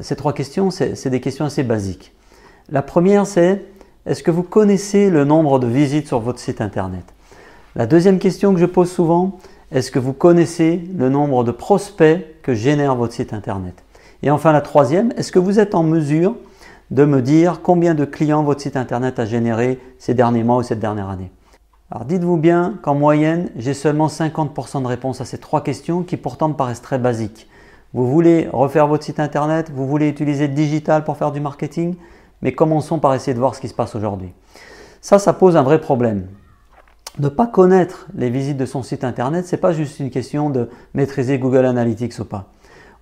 Ces trois questions, c'est des questions assez basiques. La première, c'est est-ce que vous connaissez le nombre de visites sur votre site internet? La deuxième question que je pose souvent, est-ce que vous connaissez le nombre de prospects que génère votre site internet? Et enfin la troisième, est-ce que vous êtes en mesure de me dire combien de clients votre site internet a généré ces derniers mois ou cette dernière année? Alors dites-vous bien qu'en moyenne, j'ai seulement 50% de réponses à ces trois questions qui pourtant me paraissent très basiques. Vous voulez refaire votre site internet, vous voulez utiliser le digital pour faire du marketing, mais commençons par essayer de voir ce qui se passe aujourd'hui. Ça, ça pose un vrai problème. Ne pas connaître les visites de son site internet, ce n'est pas juste une question de maîtriser Google Analytics ou pas.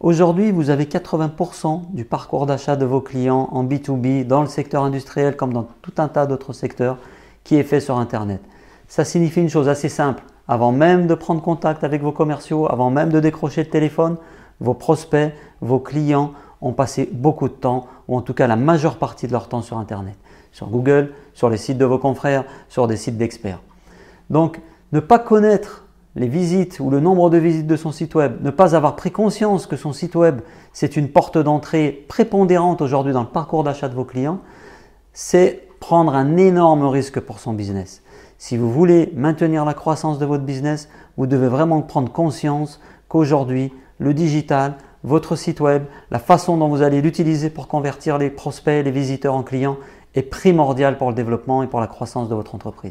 Aujourd'hui, vous avez 80% du parcours d'achat de vos clients en B2B, dans le secteur industriel comme dans tout un tas d'autres secteurs, qui est fait sur Internet. Ça signifie une chose assez simple. Avant même de prendre contact avec vos commerciaux, avant même de décrocher le téléphone, vos prospects, vos clients ont passé beaucoup de temps, ou en tout cas la majeure partie de leur temps sur Internet, sur Google, sur les sites de vos confrères, sur des sites d'experts. Donc, ne pas connaître les visites ou le nombre de visites de son site web, ne pas avoir pris conscience que son site web, c'est une porte d'entrée prépondérante aujourd'hui dans le parcours d'achat de vos clients, c'est prendre un énorme risque pour son business. Si vous voulez maintenir la croissance de votre business, vous devez vraiment prendre conscience qu'aujourd'hui, le digital, votre site web, la façon dont vous allez l'utiliser pour convertir les prospects, les visiteurs en clients est primordial pour le développement et pour la croissance de votre entreprise.